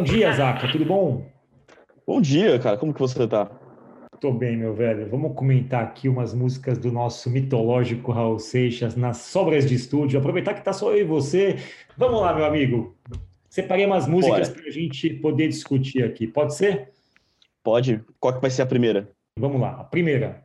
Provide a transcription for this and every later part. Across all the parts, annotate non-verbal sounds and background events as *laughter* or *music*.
Bom dia, Zaca, tudo bom? Bom dia, cara. Como que você tá? Tô bem, meu velho. Vamos comentar aqui umas músicas do nosso mitológico Raul Seixas nas sobras de estúdio. Aproveitar que tá só eu e você. Vamos lá, meu amigo. Separei umas músicas para a gente poder discutir aqui. Pode ser? Pode. Qual que vai ser a primeira? Vamos lá. A primeira.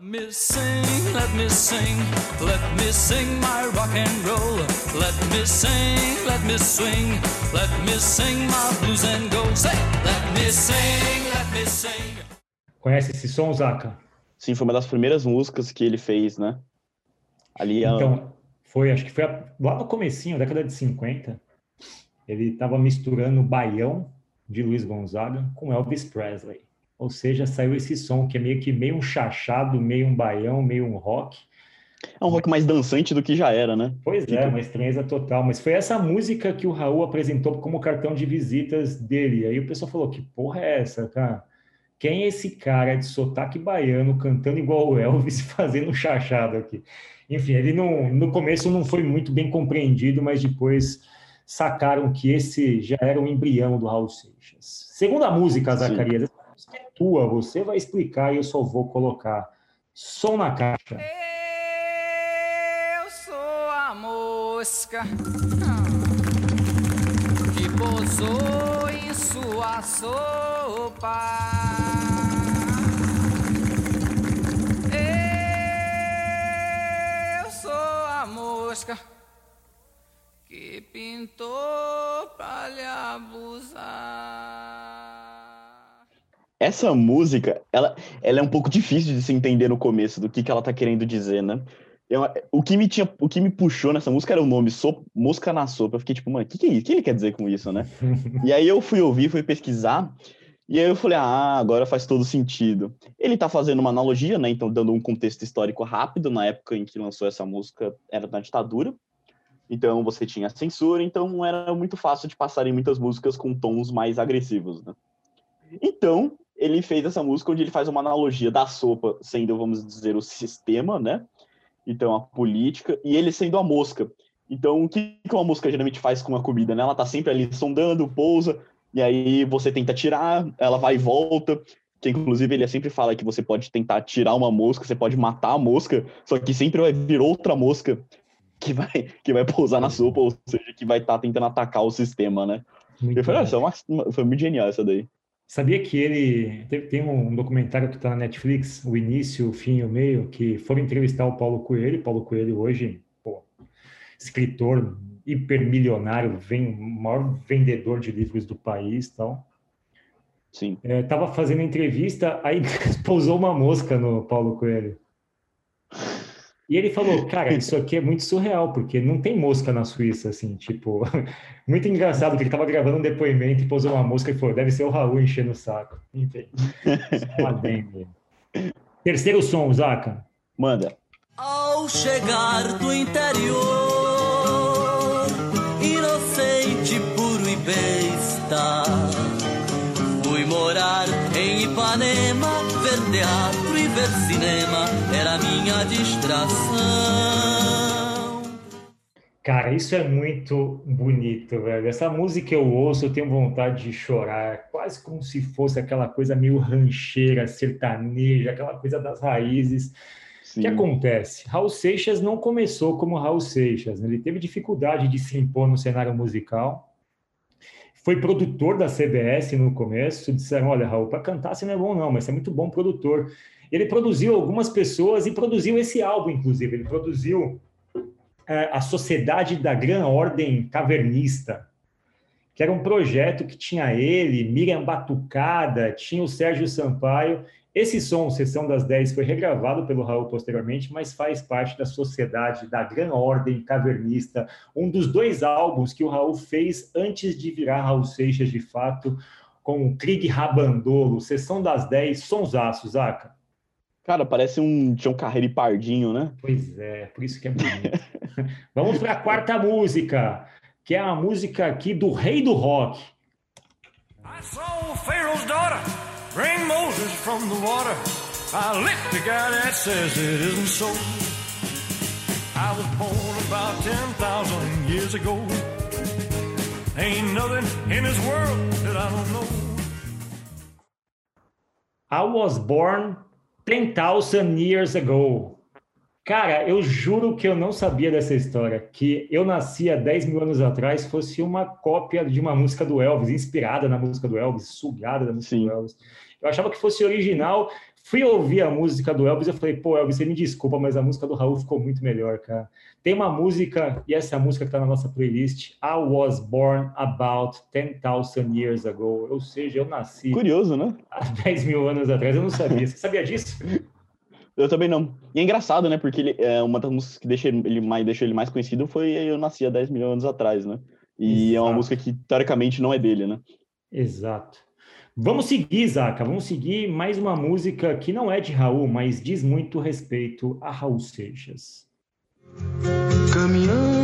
Let me sing, let me sing, let me sing my rock and roll. Let me sing, let me swing, let me sing my blues and go. Say, let me sing, let me sing. Conhece esse som, Zaca? Sim, foi uma das primeiras músicas que ele fez, né? Ali Então, foi, acho que foi lá no comecinho, década de 50. Ele estava misturando o baião de Luiz Gonzaga com Elvis Presley. Ou seja, saiu esse som que é meio que meio um chachado, meio um baião, meio um rock. É um rock mais dançante do que já era, né? Pois é, uma estranheza total. Mas foi essa música que o Raul apresentou como cartão de visitas dele. Aí o pessoal falou: que porra é essa, cara? Quem é esse cara de sotaque baiano cantando igual o Elvis *laughs* fazendo chachado aqui? Enfim, ele não, no começo não foi muito bem compreendido, mas depois sacaram que esse já era o embrião do Raul Seixas. Segunda música, Zacarias, tua, você vai explicar e eu só vou colocar som na caixa. Eu sou a mosca que pousou em sua sopa. mosca que pintou pra lhe abusar. Essa música, ela, ela é um pouco difícil de se entender no começo do que, que ela tá querendo dizer, né? Eu, o, que me tinha, o que me puxou nessa música era o nome so, Mosca na Sopa. Eu fiquei tipo, mano, o que, que é isso? O que ele quer dizer com isso, né? *laughs* e aí eu fui ouvir, fui pesquisar, e aí eu falei, ah, agora faz todo sentido. Ele tá fazendo uma analogia, né? Então, dando um contexto histórico rápido, na época em que lançou essa música, era na ditadura. Então, você tinha censura, então era muito fácil de passarem muitas músicas com tons mais agressivos, né? Então, ele fez essa música onde ele faz uma analogia da sopa sendo, vamos dizer, o sistema, né? Então, a política, e ele sendo a mosca. Então, o que uma mosca geralmente faz com a comida, né? Ela tá sempre ali sondando, pousa, e aí você tenta tirar, ela vai e volta. Que inclusive ele sempre fala que você pode tentar tirar uma mosca, você pode matar a mosca, só que sempre vai vir outra mosca que vai, que vai pousar na sopa, ou seja, que vai estar tá tentando atacar o sistema, né? Muito eu falei, ah, uma, uma, foi muito genial essa daí. Sabia que ele tem um documentário que está na Netflix, o início, o fim e o meio, que foram entrevistar o Paulo Coelho. Paulo Coelho hoje, pô, escritor hipermilionário, vem, maior vendedor de livros do país tal. Sim. É, tava fazendo entrevista, aí *laughs* pousou uma mosca no Paulo Coelho. E ele falou, cara, isso aqui é muito surreal, porque não tem mosca na Suíça, assim, tipo, *laughs* muito engraçado que ele tava gravando um depoimento e pousou uma mosca e falou, deve ser o Raul enchendo o saco. Enfim, *laughs* Terceiro som, Zaca. Manda. Ao chegar do interior inocente, puro e besta. Distração. Cara, isso é muito bonito, velho. Essa música eu ouço, eu tenho vontade de chorar, quase como se fosse aquela coisa meio rancheira, sertaneja, aquela coisa das raízes. O que acontece? Raul Seixas não começou como Raul Seixas, né? ele teve dificuldade de se impor no cenário musical. Foi produtor da CBS no começo. Disseram: Olha, Raul, para cantar você não é bom, não, mas você é muito bom produtor. Ele produziu algumas pessoas e produziu esse álbum, inclusive. Ele produziu é, A Sociedade da Gran Ordem Cavernista, que era um projeto que tinha ele, Miriam Batucada, tinha o Sérgio Sampaio esse som, Sessão das 10, foi regravado pelo Raul posteriormente, mas faz parte da Sociedade da Gran Ordem Cavernista, um dos dois álbuns que o Raul fez antes de virar Raul Seixas de fato, com o Krieg Rabandolo, Sessão das 10, sonsaço, Zaca. Cara, parece um Tião Carreiro Pardinho, né? Pois é, por isso que é bonito. *laughs* Vamos para a quarta música, que é a música aqui do Rei do Rock. I saw Pharaoh's daughter. Bring Moses from the water. I lick the guy that says it isn't so. I was born about 10,000 years ago. Ain't nothing in this world that I don't know. I was born 10,000 years ago. Cara, eu juro que eu não sabia dessa história, que eu nasci há 10 mil anos atrás fosse uma cópia de uma música do Elvis, inspirada na música do Elvis, sugada da música Sim. do Elvis. Eu achava que fosse original, fui ouvir a música do Elvis, eu falei, pô, Elvis, você me desculpa, mas a música do Raul ficou muito melhor, cara. Tem uma música, e essa é a música que está na nossa playlist, I Was Born About 10,000 Years Ago, ou seja, eu nasci... Curioso, né? Há *laughs* 10 mil anos atrás, eu não sabia. Você sabia disso? *laughs* Eu também não. E é engraçado, né? Porque ele, é, uma das músicas que deixa ele, mais, deixou ele mais conhecido foi Eu Nasci há 10 milhões de anos atrás, né? E Exato. é uma música que, teoricamente, não é dele, né? Exato. Vamos seguir, Zaca. Vamos seguir mais uma música que não é de Raul, mas diz muito respeito a Raul Seixas. Caminhando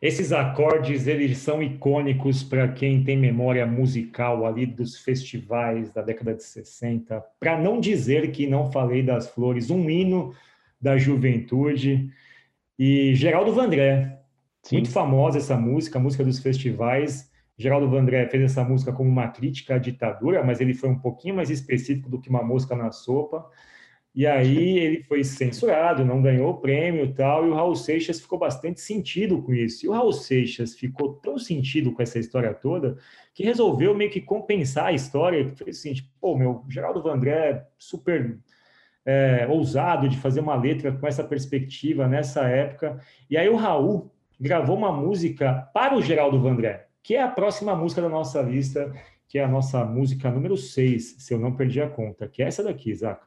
Esses acordes, eles são icônicos para quem tem memória musical ali dos festivais da década de 60. Para não dizer que não falei das flores, um hino da juventude. E Geraldo Vandré, Sim. Muito famosa essa música, a música dos festivais. Geraldo Vandré fez essa música como uma crítica à ditadura, mas ele foi um pouquinho mais específico do que uma mosca na sopa. E aí ele foi censurado, não ganhou o prêmio e tal, e o Raul Seixas ficou bastante sentido com isso. E o Raul Seixas ficou tão sentido com essa história toda que resolveu meio que compensar a história, que fez assim, tipo, pô, meu, Geraldo Vandré super é, ousado de fazer uma letra com essa perspectiva nessa época. E aí o Raul gravou uma música para o Geraldo Vandré, que é a próxima música da nossa lista, que é a nossa música número 6, se eu não perdi a conta, que é essa daqui, Zaca.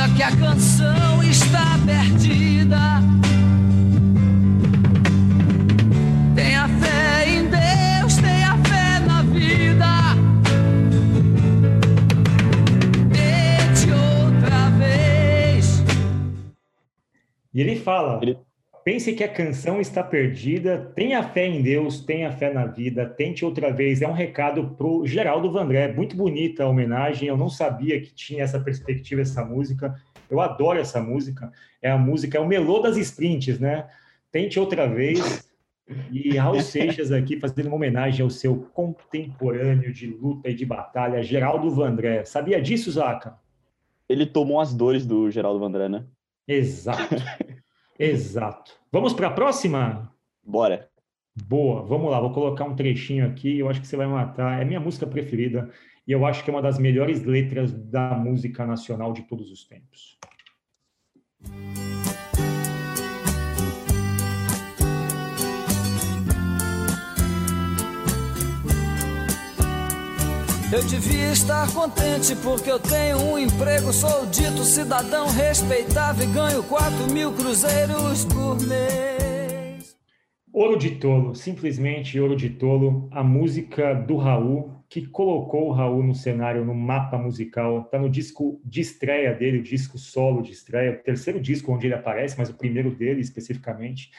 Diga que a canção está perdida. Tenha fé em Deus, tenha fé na vida. E ele fala: ele... pense que a canção está perdida, tenha fé em Deus, tenha fé na vida, tente outra vez. É um recado para o Geraldo Vandré. Muito bonita a homenagem. Eu não sabia que tinha essa perspectiva, essa música. Eu adoro essa música. É a música, é o melô das sprints, né? Tente outra vez. E Raul *laughs* Seixas aqui fazendo uma homenagem ao seu contemporâneo de luta e de batalha, Geraldo Vandré. Sabia disso, Zaca? Ele tomou as dores do Geraldo Vandré, né? Exato. *laughs* Exato. Vamos para a próxima? Bora. Boa, vamos lá, vou colocar um trechinho aqui, eu acho que você vai matar. É minha música preferida e eu acho que é uma das melhores letras da música nacional de todos os tempos. Eu devia estar contente porque eu tenho um emprego, sou dito cidadão respeitável e ganho 4 mil cruzeiros por mês. Ouro de Tolo, simplesmente Ouro de Tolo, a música do Raul, que colocou o Raul no cenário, no mapa musical, está no disco de estreia dele, o disco solo de estreia, o terceiro disco onde ele aparece, mas o primeiro dele especificamente.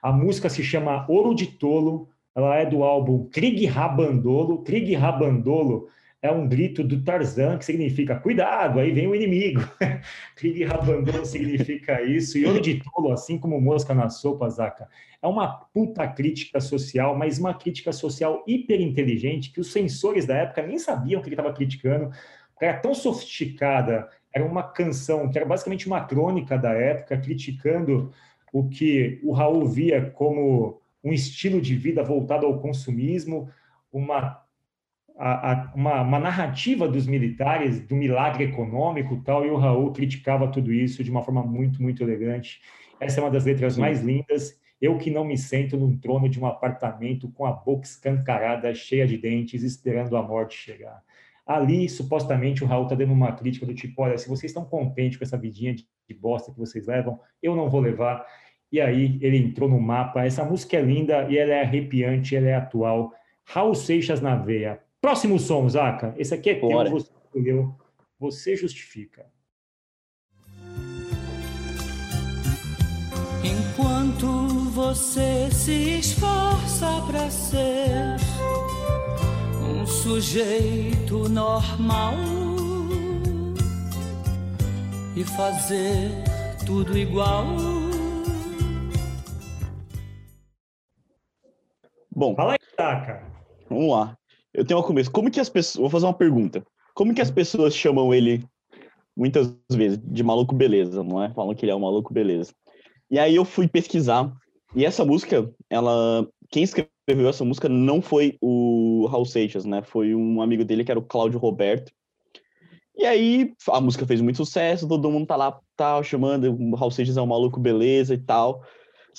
A música se chama Ouro de Tolo, ela é do álbum Krieg Rabandolo. Krieg Rabandolo é um grito do Tarzan que significa cuidado, aí vem o inimigo. *laughs* Krieg Rabandolo significa isso. E olho de tolo, assim como mosca na sopa, Zaca, é uma puta crítica social, mas uma crítica social hiper inteligente que os censores da época nem sabiam que ele estava criticando. Era tão sofisticada, era uma canção que era basicamente uma crônica da época, criticando o que o Raul via como um estilo de vida voltado ao consumismo, uma, a, a, uma, uma, narrativa dos militares, do milagre econômico tal, e o Raul criticava tudo isso de uma forma muito, muito elegante. Essa é uma das letras Sim. mais lindas. Eu que não me sento num trono de um apartamento com a boca escancarada, cheia de dentes, esperando a morte chegar. Ali, supostamente, o Raul está dando uma crítica do tipo: olha, se vocês estão contentes com essa vidinha de, de bosta que vocês levam, eu não vou levar e aí ele entrou no mapa. Essa música é linda e ela é arrepiante, ela é atual. Raul Seixas na veia. Próximo som, Zaca. Esse aqui é teu, você escolheu. Você justifica. Enquanto você se esforça para ser um sujeito normal e fazer tudo igual. Bom, Fala aí, Taka. vamos lá. Eu tenho uma começo. Como que as pessoas. Vou fazer uma pergunta. Como que as pessoas chamam ele muitas vezes de maluco beleza, não é? Falam que ele é um maluco beleza. E aí eu fui pesquisar. E essa música, ela. Quem escreveu essa música não foi o Raul Seixas, né? Foi um amigo dele que era o Cláudio Roberto. E aí a música fez muito sucesso, todo mundo tá lá, tal, chamando, o Raul Seixas é um maluco beleza e tal.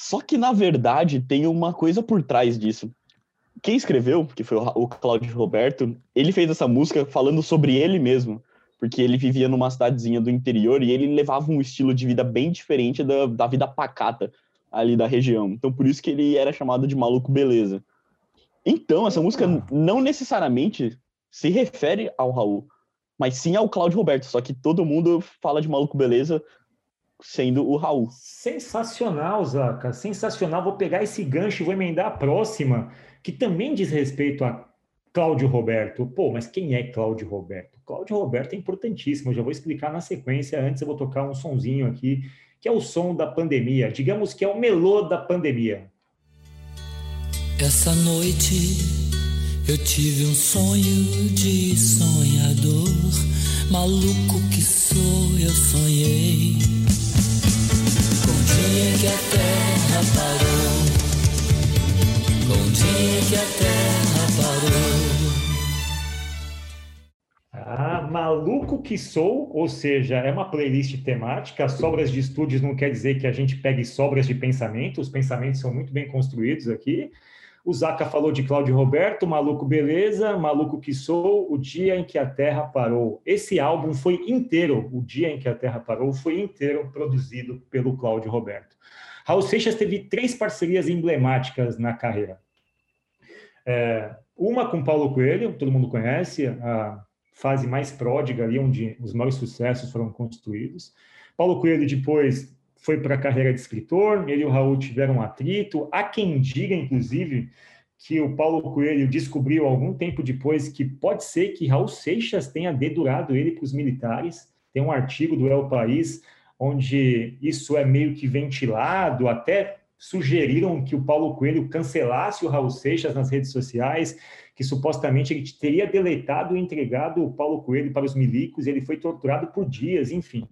Só que, na verdade, tem uma coisa por trás disso. Quem escreveu, que foi o Cláudio Roberto, ele fez essa música falando sobre ele mesmo, porque ele vivia numa cidadezinha do interior e ele levava um estilo de vida bem diferente da, da vida pacata ali da região. Então, por isso que ele era chamado de maluco beleza. Então, essa música Ah. não necessariamente se refere ao Raul, mas sim ao Cláudio Roberto, só que todo mundo fala de maluco beleza sendo o Raul. Sensacional, Zaca. Sensacional. Vou pegar esse gancho e vou emendar a próxima, que também diz respeito a Cláudio Roberto. Pô, mas quem é Cláudio Roberto? Cláudio Roberto é importantíssimo. Eu já vou explicar na sequência. Antes eu vou tocar um sonzinho aqui, que é o som da pandemia. Digamos que é o melô da pandemia. Essa noite eu tive um sonho de sonhador. Maluco que sou, eu sonhei. Que a terra parou. Com o dia que a terra parou. Ah, maluco que sou, ou seja, é uma playlist temática. Sobras de estúdios não quer dizer que a gente pegue sobras de pensamento, os pensamentos são muito bem construídos aqui. O Zaca falou de Cláudio Roberto, Maluco Beleza, Maluco que Sou, O Dia em que a Terra Parou. Esse álbum foi inteiro, O Dia em que a Terra Parou, foi inteiro produzido pelo Cláudio Roberto. Raul Seixas teve três parcerias emblemáticas na carreira. É, uma com Paulo Coelho, todo mundo conhece, a fase mais pródiga ali, onde os maiores sucessos foram construídos. Paulo Coelho depois foi para a carreira de escritor, ele e o Raul tiveram atrito. Há quem diga, inclusive, que o Paulo Coelho descobriu algum tempo depois que pode ser que Raul Seixas tenha dedurado ele para os militares. Tem um artigo do El País onde isso é meio que ventilado, até sugeriram que o Paulo Coelho cancelasse o Raul Seixas nas redes sociais, que supostamente ele teria deletado e entregado o Paulo Coelho para os milicos, ele foi torturado por dias, enfim.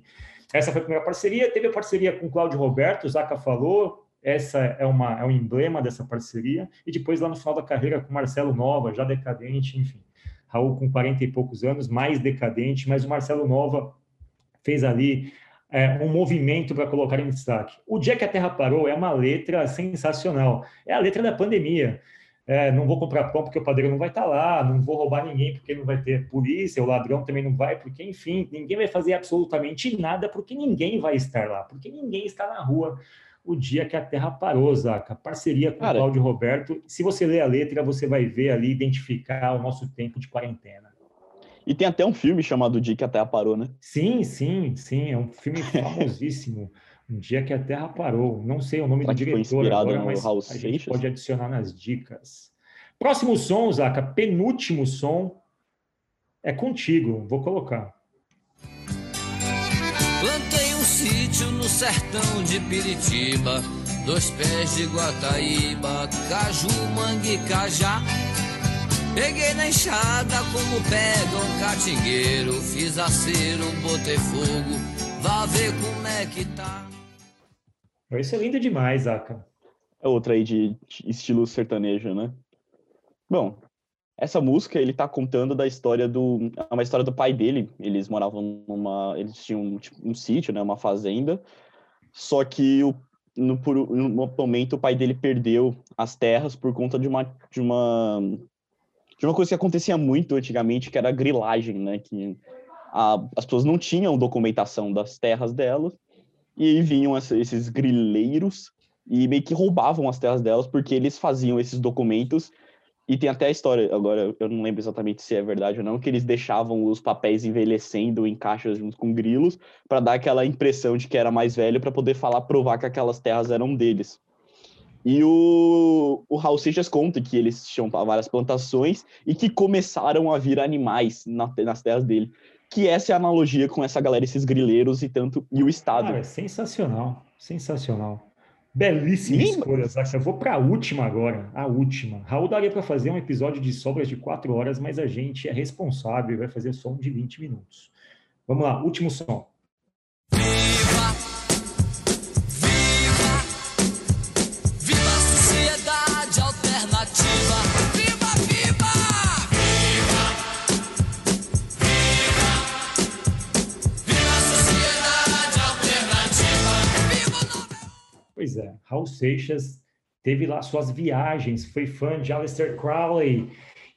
Essa foi a primeira parceria. Teve a parceria com o Cláudio Roberto, o Zaca falou, essa é, uma, é um emblema dessa parceria. E depois, lá no final da carreira, com Marcelo Nova, já decadente, enfim. Raul com 40 e poucos anos, mais decadente, mas o Marcelo Nova fez ali é, um movimento para colocar em destaque. O Dia que a Terra Parou é uma letra sensacional. É a letra da pandemia. É, não vou comprar pão porque o padeiro não vai estar lá, não vou roubar ninguém porque não vai ter polícia, o ladrão também não vai, porque, enfim, ninguém vai fazer absolutamente nada porque ninguém vai estar lá, porque ninguém está na rua o dia que a Terra parou, Zaca. Parceria com o Cara. Cláudio Roberto. Se você ler a letra, você vai ver ali, identificar o nosso tempo de quarentena. E tem até um filme chamado O Dia que a Terra Parou, né? Sim, sim, sim, é um filme *laughs* famosíssimo. Um dia que a Terra parou. Não sei o nome Será do diretor inspirado agora, no mas a gente Seixas? pode adicionar nas dicas. Próximo som, Zaca, penúltimo som é contigo. Vou colocar. Plantei um sítio no sertão de Piritiba, dois pés de Guataíba, caju, mangue e cajá. Peguei na enxada como pega um catingueiro, fiz acero, botei fogo, vá ver como é que tá. Isso é lindo demais, Zaca. É outra aí de estilo sertanejo, né? Bom, essa música ele tá contando da história do. É uma história do pai dele. Eles moravam numa. Eles tinham tipo, um sítio, né? Uma fazenda. Só que o, no, por um momento o pai dele perdeu as terras por conta de uma. De uma de uma coisa que acontecia muito antigamente, que era a grilagem, né? Que a, as pessoas não tinham documentação das terras delas, e aí vinham esses grileiros e meio que roubavam as terras delas porque eles faziam esses documentos e tem até a história, agora eu não lembro exatamente se é verdade ou não, que eles deixavam os papéis envelhecendo em caixas junto com grilos para dar aquela impressão de que era mais velho para poder falar, provar que aquelas terras eram deles. E o, o Raul Seixas conta que eles tinham várias plantações e que começaram a vir animais na, nas terras dele. Que essa é a analogia com essa galera, esses grileiros e tanto e o Estado. Cara, é sensacional, sensacional. Belíssima Sim, escolha. Eu vou para a última agora, a última. Raul daria para fazer um episódio de sobras de quatro horas, mas a gente é responsável e vai fazer só um de 20 minutos. Vamos lá, último som. Pois é, Raul Seixas teve lá suas viagens, foi fã de Aleister Crowley,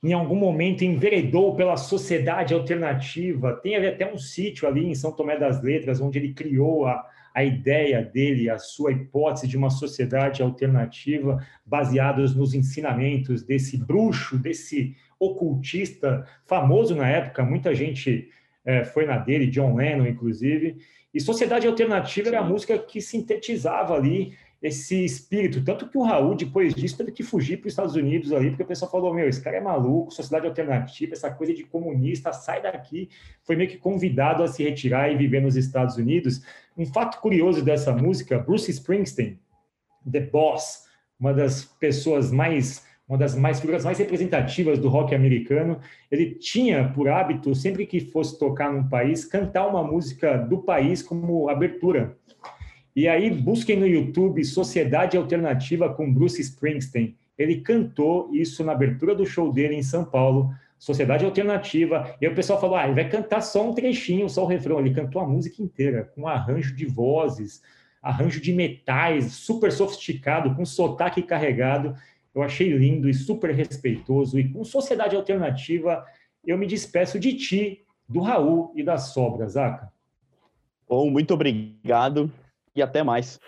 em algum momento enveredou pela sociedade alternativa. Tem até um sítio ali em São Tomé das Letras, onde ele criou a, a ideia dele, a sua hipótese de uma sociedade alternativa, baseados nos ensinamentos desse bruxo, desse ocultista famoso na época. Muita gente é, foi na dele, John Lennon, inclusive. E Sociedade Alternativa era a música que sintetizava ali esse espírito. Tanto que o Raul, depois disso, teve que fugir para os Estados Unidos ali, porque o pessoal falou: meu, esse cara é maluco, sociedade alternativa, essa coisa de comunista, sai daqui. Foi meio que convidado a se retirar e viver nos Estados Unidos. Um fato curioso dessa música: Bruce Springsteen, The Boss, uma das pessoas mais uma das mais figuras mais representativas do rock americano, ele tinha por hábito, sempre que fosse tocar num país, cantar uma música do país como abertura. E aí busquem no YouTube Sociedade Alternativa com Bruce Springsteen. Ele cantou isso na abertura do show dele em São Paulo, Sociedade Alternativa. E aí o pessoal falou: ah, ele vai cantar só um trechinho, só o refrão. Ele cantou a música inteira, com arranjo de vozes, arranjo de metais, super sofisticado, com sotaque carregado. Eu achei lindo e super respeitoso. E com Sociedade Alternativa, eu me despeço de ti, do Raul e das sobras, Zaca. Bom, muito obrigado e até mais.